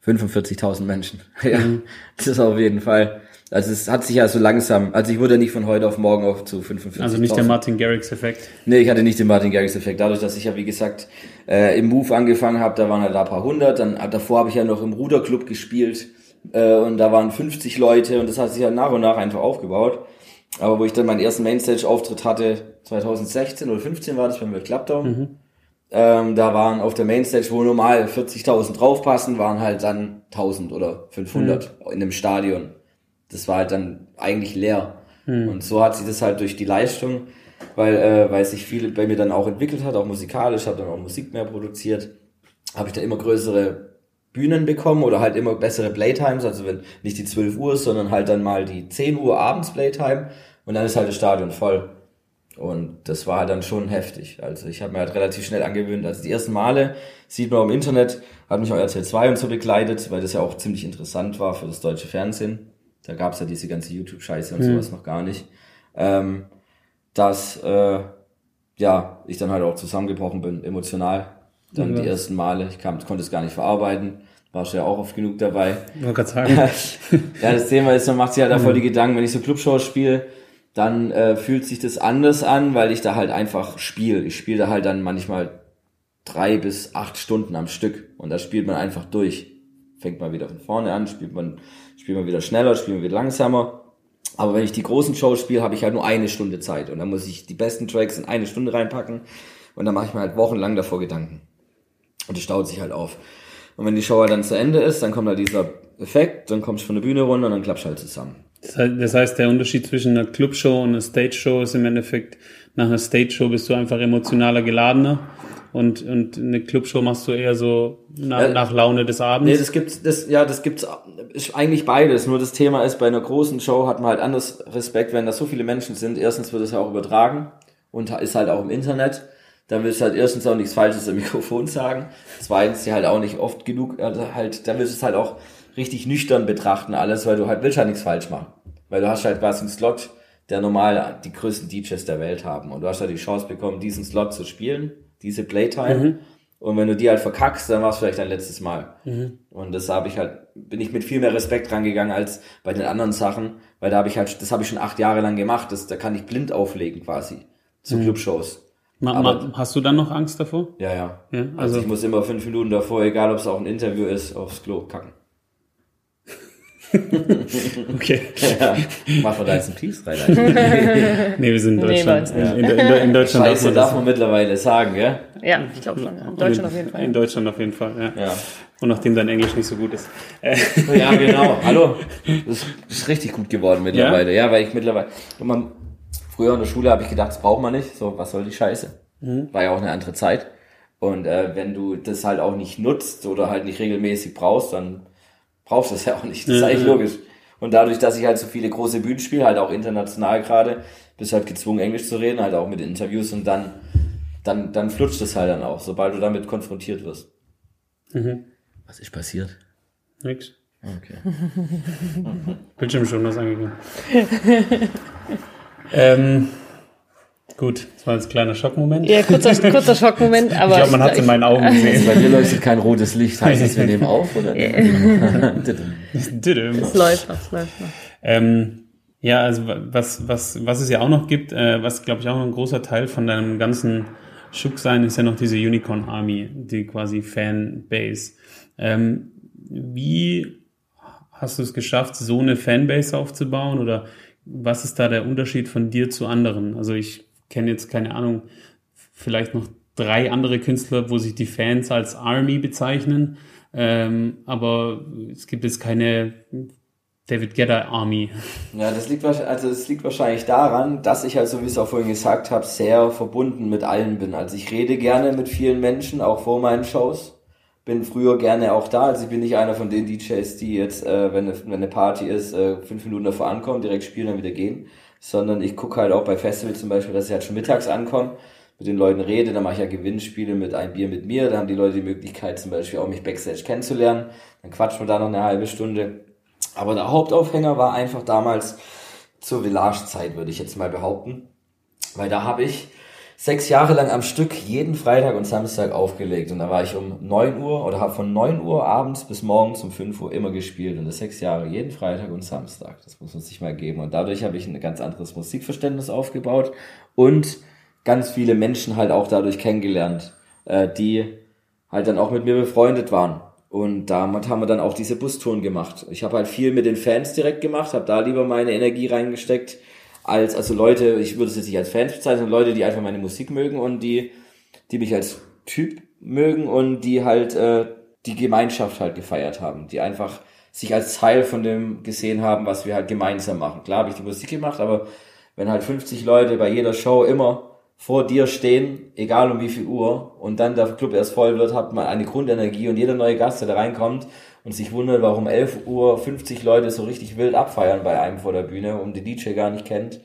45.000 Menschen. Ja, das ist auf jeden Fall. Also es hat sich ja so langsam, also ich wurde nicht von heute auf morgen auf zu 45.000. Also nicht der Martin Garrix-Effekt. Nee, ich hatte nicht den Martin Garrix-Effekt. Dadurch, dass ich ja, wie gesagt, äh, im Move angefangen habe, da waren halt da ein paar hundert. Dann äh, davor habe ich ja noch im Ruderclub gespielt äh, und da waren 50 Leute und das hat sich ja nach und nach einfach aufgebaut. Aber wo ich dann meinen ersten Mainstage-Auftritt hatte, 2016 oder 15 war das beim World Club Down, ähm, da waren auf der Mainstage, wo normal 40.000 draufpassen, waren halt dann 1000 oder 500 in einem Stadion. Das war halt dann eigentlich leer. Und so hat sich das halt durch die Leistung weil, äh, weil sich viel bei mir dann auch entwickelt hat, auch musikalisch, habe dann auch Musik mehr produziert, habe ich da immer größere Bühnen bekommen oder halt immer bessere Playtimes, also wenn nicht die 12 Uhr ist, sondern halt dann mal die 10 Uhr abends Playtime und dann ist halt das Stadion voll. Und das war halt dann schon heftig. Also ich habe mir halt relativ schnell angewöhnt. Also die ersten Male sieht man auch im Internet, hat mich auch RTL 2 und so begleitet, weil das ja auch ziemlich interessant war für das deutsche Fernsehen. Da gab's ja diese ganze YouTube-Scheiße und Mhm. sowas noch gar nicht. Ähm, dass äh, ja, ich dann halt auch zusammengebrochen bin, emotional. Dann Ja. die ersten Male, ich kam, konnte es gar nicht verarbeiten, warst du ja auch oft genug dabei. Wollte gerade sagen. ja, das Thema ist, man macht sich halt da voll die Gedanken, wenn ich so Clubshows spiele, dann äh, fühlt sich das anders an, weil ich da halt einfach spiele. Ich spiele da halt dann manchmal drei bis acht Stunden am Stück und da spielt man einfach durch. Fängt man wieder von vorne an, spielt man, spielt man wieder schneller, spielt man wieder langsamer. Aber wenn ich die großen Shows spiele, habe ich halt nur eine Stunde Zeit und dann muss ich die besten Tracks in eine Stunde reinpacken und dann mache ich mir halt wochenlang davor Gedanken. Und es staut sich halt auf. Und wenn die Show halt dann zu Ende ist, dann kommt halt dieser Effekt, dann kommst du von der Bühne runter und dann klappst du halt zusammen. Das heißt, das heißt, der Unterschied zwischen einer Clubshow und einer Stage-Show ist im Endeffekt, nach einer Stage-Show bist du einfach emotionaler geladener und, und eine Clubshow machst du eher so nach, Ja. nach Laune des Abends. Nee, das gibt's, das, ja, das gibt's, ist eigentlich beides. Nur das Thema ist, bei einer großen Show hat man halt anders Respekt, wenn da so viele Menschen sind. Erstens wird es ja auch übertragen und ist halt auch im Internet. Da willst du halt erstens auch nichts Falsches im Mikrofon sagen. Zweitens, die halt auch nicht oft genug, also halt, da willst du es halt auch richtig nüchtern betrachten alles, weil du halt willst halt nichts falsch machen. Weil du hast halt quasi einen Slot, der normal die größten DJs der Welt haben. Und du hast halt die Chance bekommen, diesen Slot zu spielen, diese Playtime. Und wenn du die halt verkackst, dann war es vielleicht dein letztes Mal. Und das habe ich halt, bin ich mit viel mehr Respekt rangegangen als bei den anderen Sachen, weil da habe ich halt, das habe ich schon acht Jahre lang gemacht, das, da kann ich blind auflegen quasi. Zu Clubshows. Ma, aber- ma, hast du dann noch Angst davor? Ja, ja. Ja, also, also- ich muss immer fünf Minuten davor, egal ob es auch ein Interview ist, aufs Klo kacken. Okay. Ja. Mach mal da jetzt einen Piece rein. Nee, wir sind in Nee, Deutschland. nicht. in, in, in, in Deutschland Scheiße, das. darf man mittlerweile sagen, gell? Ja, ich glaube schon. Ja. In Deutschland auf jeden Fall. In Deutschland auf jeden Fall, ja. Ja. Und nachdem dein Englisch nicht so gut ist. Ja, genau. Hallo. Das ist richtig gut geworden mittlerweile. Ja, weil ich mittlerweile. Man, früher in der Schule habe ich gedacht, das braucht man nicht. So, was soll die Scheiße? War ja auch eine andere Zeit. Und äh, wenn du das halt auch nicht nutzt oder halt nicht regelmäßig brauchst, dann brauchst du es ja auch nicht. Das ist Ja, eigentlich logisch. Und dadurch, dass ich halt so viele große Bühnen spiele, halt auch international gerade, bist halt gezwungen, Englisch zu reden, halt auch mit Interviews und dann, dann, dann flutscht es halt dann auch, sobald du damit konfrontiert wirst. Was ist passiert? nix. Okay. Bildschirm schon was angegangen. ähm, gut, das war jetzt ein kleiner Schockmoment. Ja, kurzer, kurzer Schockmoment, aber. ich glaube, man hat es in meinen Augen gesehen. Bei mir leuchtet kein rotes Licht. Heißt das, wir nehmen auf oder. Es läuft noch, es läuft noch. Ähm, ja, also wa- was, was, was es ja auch noch gibt, äh, was glaube ich auch noch ein großer Teil von deinem ganzen Schuck-Sein ist ja noch diese Unicorn Army, die quasi Fanbase. Ähm, wie hast du es geschafft, so eine Fanbase aufzubauen oder was ist da der Unterschied von dir zu anderen? Also ich kenne jetzt keine Ahnung, vielleicht noch drei andere Künstler, wo sich die Fans als Army bezeichnen, ähm, aber es gibt jetzt keine David Guetta Army. Ja, das liegt, also das liegt wahrscheinlich daran, dass ich halt, so wie ich es auch vorhin gesagt habe, sehr verbunden mit allen bin. Also ich rede gerne mit vielen Menschen, auch vor meinen Shows. Bin früher gerne auch da. Also ich bin nicht einer von den DJs, die jetzt, äh, wenn, eine, wenn eine Party ist, äh, fünf Minuten davor ankommen, direkt spielen, dann wieder gehen. Sondern ich gucke halt auch bei Festivals zum Beispiel, dass ich halt schon mittags ankomme, mit den Leuten rede, dann mache ich ja Gewinnspiele mit ein Bier mit mir, da haben die Leute die Möglichkeit zum Beispiel auch mich Backstage kennenzulernen. Dann quatschen wir da noch eine halbe Stunde. Aber der Hauptaufhänger war einfach damals zur Village-Zeit, würde ich jetzt mal behaupten. Weil da habe ich sechs Jahre lang am Stück jeden Freitag und Samstag aufgelegt. Und da war ich um 9 Uhr oder habe von 9 Uhr abends bis morgens um 5 Uhr immer gespielt. Und das sechs Jahre, jeden Freitag und Samstag. Das muss man sich mal geben. Und dadurch habe ich ein ganz anderes Musikverständnis aufgebaut und ganz viele Menschen halt auch dadurch kennengelernt, äh, die halt dann auch mit mir befreundet waren. Und damit haben wir dann auch diese Bustouren gemacht. Ich habe halt viel mit den Fans direkt gemacht, habe da lieber meine Energie reingesteckt, als, also Leute, ich würde es jetzt nicht als Fans bezeichnen, Leute, die einfach meine Musik mögen und die, die mich als Typ mögen und die halt äh, die Gemeinschaft halt gefeiert haben, die einfach sich als Teil von dem gesehen haben, was wir halt gemeinsam machen. Klar habe ich die Musik gemacht, aber wenn halt 50 Leute bei jeder Show immer vor dir stehen, egal um wie viel Uhr, und dann der Club erst voll wird, hat man eine Grundenergie und jeder neue Gast, der da reinkommt und sich wundert, warum 11 Uhr 50 Leute so richtig wild abfeiern bei einem vor der Bühne und den DJ gar nicht kennt,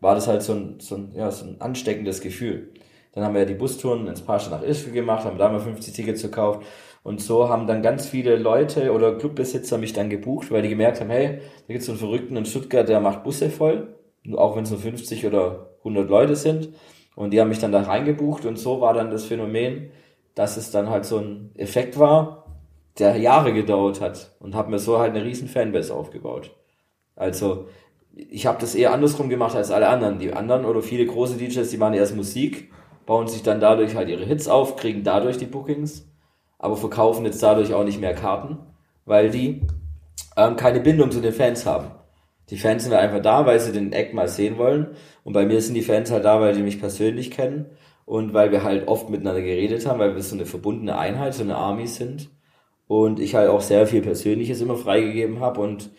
war das halt so ein, so ein, ja, so ein ansteckendes Gefühl. Dann haben wir ja die Bustouren ins Pascha nach Ischgl gemacht, haben da mal 50 Tickets gekauft und so haben dann ganz viele Leute oder Clubbesitzer mich dann gebucht, weil die gemerkt haben, hey, da gibt's so einen Verrückten in Stuttgart, der macht Busse voll, auch wenn es nur 50 oder 100 Leute sind. Und die haben mich dann da reingebucht und so war dann das Phänomen, dass es dann halt so ein Effekt war, der Jahre gedauert hat und habe mir so halt eine riesen Fanbase aufgebaut. Also ich habe das eher andersrum gemacht als alle anderen. Die anderen oder viele große DJs, die machen erst Musik, bauen sich dann dadurch halt ihre Hits auf, kriegen dadurch die Bookings, aber verkaufen jetzt dadurch auch nicht mehr Karten, weil die ähm, keine Bindung zu den Fans haben. Die Fans sind einfach da, weil sie den Act mal sehen wollen. Und bei mir sind die Fans halt da, weil die mich persönlich kennen und weil wir halt oft miteinander geredet haben, weil wir so eine verbundene Einheit, so eine Army sind. Und ich halt auch sehr viel Persönliches immer freigegeben habe und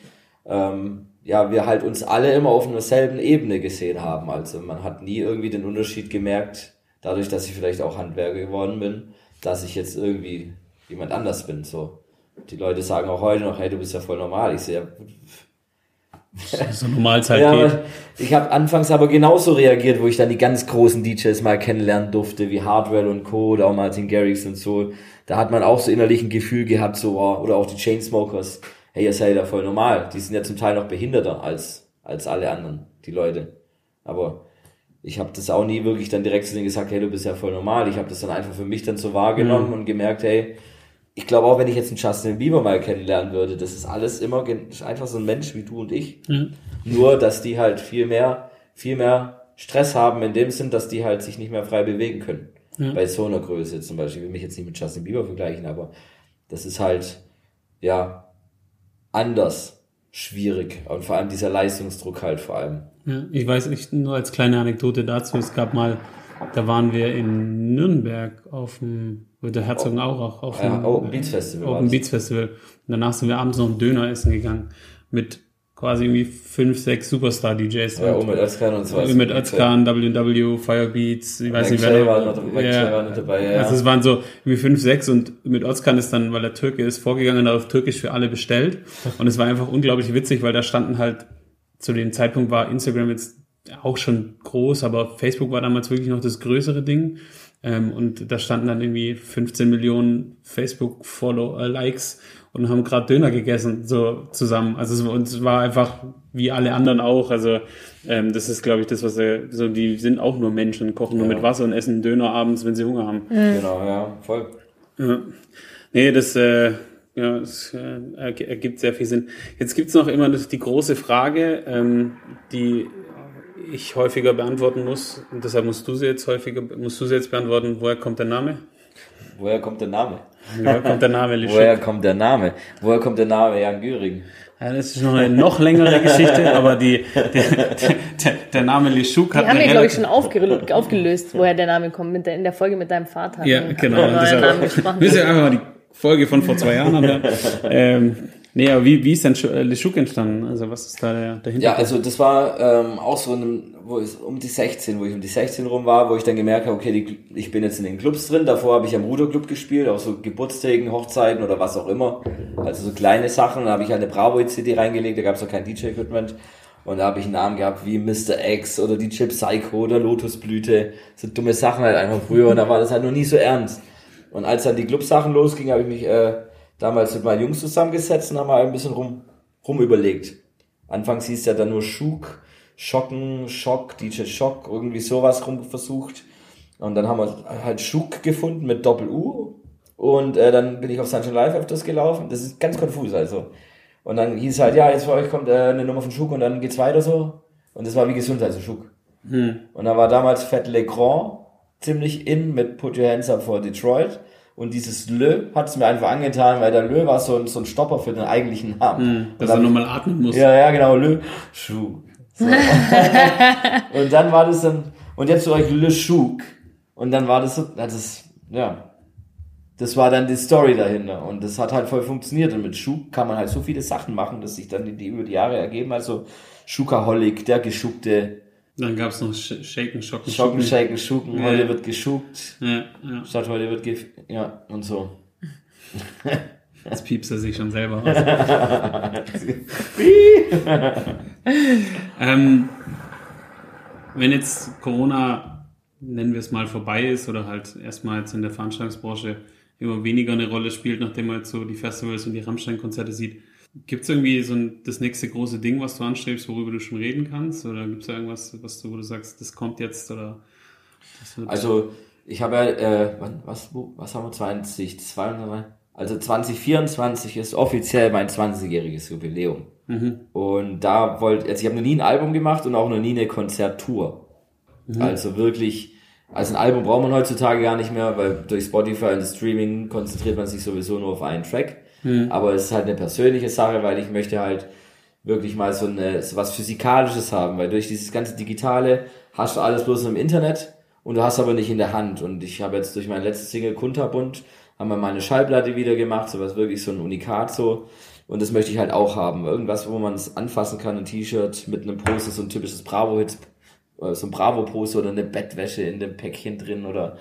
ähm, ja, wir halt uns alle immer auf einer selben Ebene gesehen haben. Also man hat nie irgendwie den Unterschied gemerkt, dadurch, dass ich vielleicht auch Handwerker geworden bin, dass ich jetzt irgendwie jemand anders bin. So. Die Leute sagen auch heute noch, hey, du bist ja voll normal. Ich sehe, so Normalzeit ja, geht. Ich habe anfangs aber genauso reagiert, wo ich dann die ganz großen DJs mal kennenlernen durfte, wie Hardwell und Co. oder auch Martin Garrix und so. Da hat man auch so innerlich ein Gefühl gehabt, so, oder auch die Chainsmokers. Hey, ihr seid ja voll normal. Die sind ja zum Teil noch behinderter als, als alle anderen, die Leute. Aber ich habe das auch nie wirklich dann direkt zu denen gesagt, hey, du bist ja voll normal. Ich habe das dann einfach für mich dann so wahrgenommen Mhm. und gemerkt, hey, ich glaube auch, wenn ich jetzt einen Justin Bieber mal kennenlernen würde, das ist alles immer ist einfach so ein Mensch wie du und ich. Mhm. Nur, dass die halt viel mehr, viel mehr Stress haben in dem Sinn, dass die halt sich nicht mehr frei bewegen können. Ja. Bei so einer Größe zum Beispiel. Ich will mich jetzt nicht mit Justin Bieber vergleichen, aber das ist halt, ja, anders schwierig. Und vor allem dieser Leistungsdruck halt vor allem. Ja, ich weiß nicht, nur als kleine Anekdote dazu, es gab mal, da waren wir in Nürnberg auf dem, der Herzogenaurach, auf Ja, dem Open Beats Festival war Open. Beats Festival. Und danach sind wir abends noch einen Döner essen gegangen mit quasi irgendwie fünf, sechs Superstar-DJs. Ja, mit Özkan und so. mit Özkan, WW, Firebeats, ich weiß nicht, wer war noch, Mac Shay war noch dabei, ja, ja. Also es waren so irgendwie fünf, sechs und mit Özkan ist dann, weil er Türke ist, vorgegangen und hat auf Türkisch für alle bestellt. Und es war einfach unglaublich witzig, weil da standen halt, zu dem Zeitpunkt war Instagram jetzt auch schon groß, aber Facebook war damals wirklich noch das größere Ding. Ähm, und da standen dann irgendwie 15 Millionen Facebook-Follow-Likes und haben gerade Döner gegessen, so zusammen. Also es, war- und es war einfach wie alle anderen auch. Also ähm, das ist, glaube ich, das, was er, so die sind auch nur Menschen, kochen nur Ja. mit Wasser und essen Döner abends, wenn sie Hunger haben. Genau, ja, voll. Ja. Nee, das, äh, ja, das äh, erg- ergibt sehr viel Sinn. Jetzt gibt's noch immer das, die große Frage, ähm, die ich häufiger beantworten muss. Und deshalb musst du sie jetzt häufiger, musst du sie jetzt beantworten. Woher kommt der Name? Woher kommt der Name? Woher kommt der Name? Woher kommt der Name? Woher kommt der Name Jan Göring? Ja, das ist noch eine noch längere Geschichte, aber die, die, der, der Name Lischuk hat Die haben wir, glaube ich, schon aufge aufgelöst, woher der Name kommt. Mit der, in der Folge mit deinem Vater. Ja, wir genau. Müsst ihr einfach mal die Folge von vor zwei Jahren anhören. ähm, nee, aber wie, wie ist denn Schu- äh, entstanden? Also was ist da der, Hintergrund? Ja, also das war ähm, auch so ein, wo ich um die 16, wo ich um die 16 rum war, wo ich dann gemerkt habe, okay, die, ich bin jetzt in den Clubs drin. Davor habe ich am Ruderclub gespielt, auch so Geburtstagen, Hochzeiten oder was auch immer. Also so kleine Sachen. Da habe ich halt eine Bravo-CD reingelegt, da gab es auch kein DJ-Equipment. Und da habe ich einen Namen gehabt wie Mr. X oder DJ Psycho oder Lotusblüte. So dumme Sachen halt einfach früher. Und da war das halt noch nie so ernst. Und als dann die Clubsachen losgingen, habe ich mich äh, damals mit meinen Jungs zusammengesetzt und haben mal ein bisschen rum, rum überlegt. Anfangs hieß ja dann nur Schuk, Schocken, Schock, DJ Schock, irgendwie sowas rum versucht. Und dann haben wir halt Schuk gefunden mit Doppel-U. Und äh, dann bin ich auf Sunshine Live öfters gelaufen. Das ist ganz konfus also. Und dann hieß halt, ja, jetzt für euch kommt äh, eine Nummer von Schuk und dann geht's weiter so. Und das war wie Gesundheit, so Schuk. Und da war damals Fett Legrand ziemlich in mit Put Your Hands Up for Detroit. Und dieses Lö hat es mir einfach angetan, weil der Lö war so ein, so ein Stopper für den eigentlichen Namen. dass Und er nochmal atmen muss. ja, ja, genau, Le Schuh. So. und dann war das dann, und jetzt zu euch Le Schuk. Und dann war das so, das ist, ja, das war dann die Story dahinter. Und das hat halt voll funktioniert. Und mit Schuk kann man halt so viele Sachen machen, dass sich dann die, die über die Jahre ergeben. Also Schukaholic, der Geschuckte, Dann gab es noch Sh Shaken, Schocken, Schocken. Shaken, Schuken, Ja. heute wird geschuckt, Ja, ja. statt heute wird ge... Ja, und so. Jetzt piepst er sich schon selber aus. ähm, wenn jetzt Corona, nennen wir es mal, vorbei ist oder halt erstmal jetzt in der Veranstaltungsbranche immer weniger eine Rolle spielt, nachdem man jetzt so die Festivals und die Rammstein-Konzerte sieht, gibt es irgendwie so ein, das nächste große Ding, was du anstrebst, worüber du schon reden kannst? Oder gibt es da irgendwas, was du, wo du sagst, das kommt jetzt oder Also, ich habe ja, äh, wann, was, wo, was haben wir, 2022? Also 2024 ist offiziell mein 20-jähriges Jubiläum. Mhm. Und da wollte, also ich habe noch nie ein Album gemacht und auch noch nie eine Konzerttour. Also wirklich, also ein Album braucht man heutzutage gar nicht mehr, weil durch Spotify und Streaming konzentriert man sich sowieso nur auf einen Track. Aber es ist halt eine persönliche Sache, weil ich möchte halt wirklich mal so, eine, so was Physikalisches haben, weil durch dieses ganze Digitale hast du alles bloß im Internet und du hast aber nicht in der Hand. Und ich habe jetzt durch mein letztes Single Kunterbund haben wir meine Schallplatte wieder gemacht, so was wirklich so ein Unikat so. Und das möchte ich halt auch haben. Irgendwas, wo man es anfassen kann, ein T-Shirt mit einem Poster, so ein typisches Bravo-Hit, äh, so ein Bravo-Poster oder eine Bettwäsche in dem Päckchen drin oder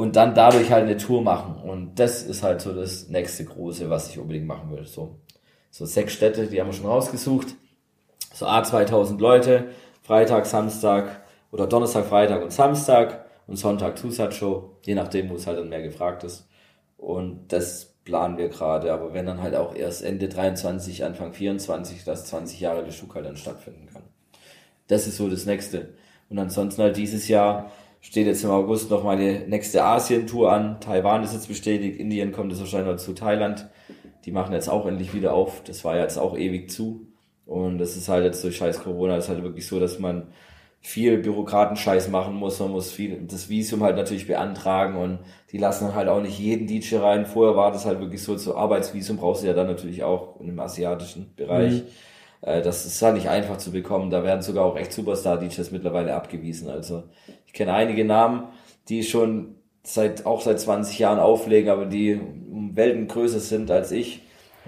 und dann dadurch halt eine Tour machen. Und das ist halt so das nächste große, was ich unbedingt machen will. So, so sechs Städte, die haben wir schon rausgesucht. So A 2000 Leute, Freitag, Samstag oder Donnerstag, Freitag und Samstag und Sonntag Zusatzshow, je nachdem, wo es halt dann mehr gefragt ist. Und das planen wir gerade, aber wenn dann halt auch erst Ende 23, Anfang 24, dass 20 Jahre der Schuck halt dann stattfinden kann. Das ist so das nächste. Und ansonsten halt dieses Jahr steht jetzt im August noch meine nächste Asien-Tour an. Taiwan ist jetzt bestätigt, Indien kommt jetzt wahrscheinlich noch zu Thailand. Die machen jetzt auch endlich wieder auf. Das war ja jetzt auch ewig zu. Und das ist halt jetzt durch scheiß Corona, ist halt wirklich so, dass man viel Bürokratenscheiß machen muss. Man muss viel das Visum halt natürlich beantragen und die lassen halt auch nicht jeden DJ rein. Vorher war das halt wirklich so, so Arbeitsvisum brauchst du ja dann natürlich auch im asiatischen Bereich. Äh, Das ist halt nicht einfach zu bekommen. Da werden sogar auch echt Superstar-DJs mittlerweile abgewiesen. Also ich kenne einige Namen, die schon seit auch seit 20 Jahren auflegen, aber die um Welten größer sind als ich,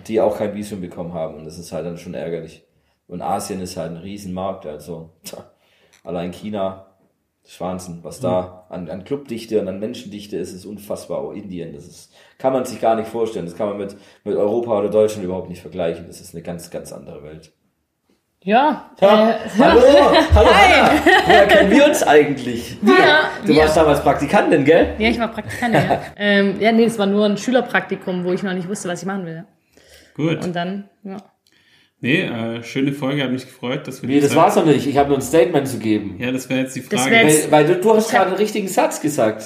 die auch kein Visum bekommen haben. Und das ist halt dann schon ärgerlich. Und Asien ist halt ein Riesenmarkt, also tja, allein China, Wahnsinn, was da an, an Clubdichte und an Menschendichte ist, ist unfassbar. Auch Indien, das ist, kann man sich gar nicht vorstellen. Das kann man mit, mit Europa oder Deutschland überhaupt nicht vergleichen. Das ist eine ganz, ganz andere Welt. Ja, Ja, äh, hallo, hallo Anna. Woher kennen wir uns eigentlich? Ja, Du wir. warst damals Praktikantin, gell? ja, ich war Praktikantin. ja. ähm, ja, nee, das war nur ein Schülerpraktikum, wo ich noch nicht wusste, was ich machen will. Gut. Und dann, ja. Nee, äh, schöne Folge, hat mich gefreut, dass wir Nee, das Zeit- war's noch nicht. Ich habe nur ein Statement zu geben. Ja, das wäre jetzt die Frage. jetzt- Weil, weil du, du hast gerade einen richtigen Satz gesagt.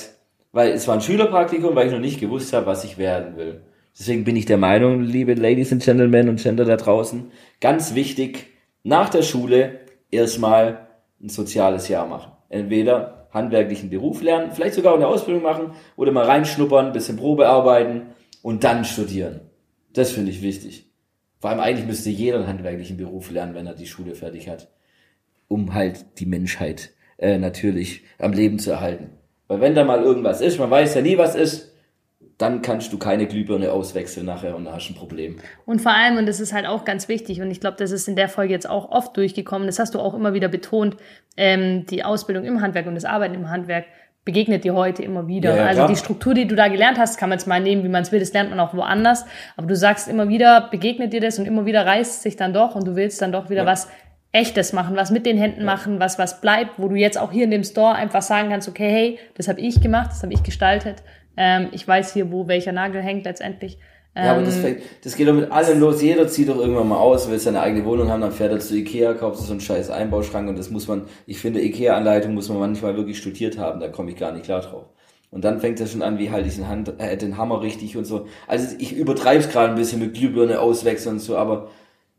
Weil es war ein Schülerpraktikum, weil ich noch nicht gewusst habe, was ich werden will. Deswegen bin ich der Meinung, liebe Ladies and Gentlemen und Gender da draußen, ganz wichtig, nach der Schule erstmal ein soziales Jahr machen. Entweder handwerklichen Beruf lernen, vielleicht sogar eine Ausbildung machen oder mal reinschnuppern, bisschen Probe arbeiten und dann studieren. Das finde ich wichtig. Vor allem eigentlich müsste jeder einen handwerklichen Beruf lernen, wenn er die Schule fertig hat um halt die Menschheit äh, natürlich am Leben zu erhalten. Weil wenn da mal irgendwas ist, man weiß ja nie, was ist, dann kannst du keine Glühbirne auswechseln nachher und dann hast du ein Problem. Und vor allem, und das ist halt auch ganz wichtig, und ich glaube, das ist in der Folge jetzt auch oft durchgekommen, das hast du auch immer wieder betont, ähm, die Ausbildung im Handwerk und das Arbeiten im Handwerk begegnet dir heute immer wieder. Ja, ja, also klar. die Struktur, die du da gelernt hast, kann man jetzt mal nehmen, wie man es will, das lernt man auch woanders. Aber du sagst immer wieder, begegnet dir das und immer wieder reißt es sich dann doch und du willst dann doch wieder Ja. was Echtes machen, was mit den Händen machen, was was bleibt, wo du jetzt auch hier in dem Store einfach sagen kannst, okay, hey, das habe ich gemacht, das habe ich gestaltet. Ähm, ich weiß hier, wo welcher Nagel hängt letztendlich. Ja, aber das, Ähm, fängt, das geht doch mit allem los. Jeder zieht doch irgendwann mal aus, will seine eigene Wohnung haben, dann fährt er zu Ikea, kauft so einen scheiß Einbauschrank und das muss man, ich finde, Ikea-Anleitung muss man manchmal wirklich studiert haben, da komme ich gar nicht klar drauf. Und dann fängt es schon an, wie halte ich den, Hand, äh, den Hammer richtig und so. Also ich übertreibe es gerade ein bisschen mit Glühbirne auswechseln und so, aber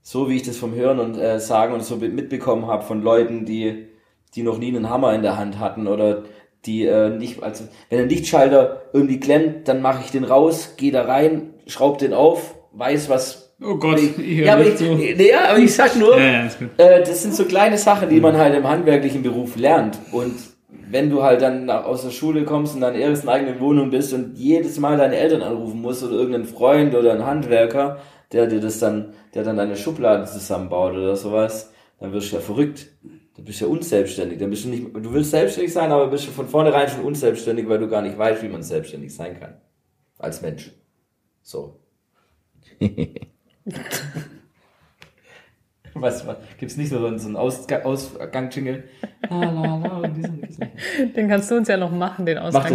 so wie ich das vom Hören und äh, Sagen und so mitbekommen habe von Leuten, die, die noch nie einen Hammer in der Hand hatten oder die äh, nicht, also wenn ein Lichtschalter irgendwie klemmt, dann mache ich den raus, gehe da rein, schraub den auf, weiß was. Oh Gott, ich höre ja, aber ich, nee, ja, aber ich sag nur, Ja, ja, äh, das sind so kleine Sachen, die man halt im handwerklichen Beruf lernt. Und wenn du halt dann aus der Schule kommst und deine ersten eigenen Wohnung bist und jedes Mal deine Eltern anrufen musst oder irgendeinen Freund oder einen Handwerker, der dir das dann, der dann deine Schubladen zusammenbaut oder sowas, dann wirst du ja verrückt. Du bist ja unselbstständig. Dann bist du, nicht, du willst selbstständig sein, aber bist du von vornherein schon unselbstständig, weil du gar nicht weißt, wie man selbstständig sein kann. Als Mensch. So. was, was? Gibt's nicht so einen, so einen Ausga Ausgang-Jingle? Den kannst du uns ja noch machen, den Mach Ausgang. das.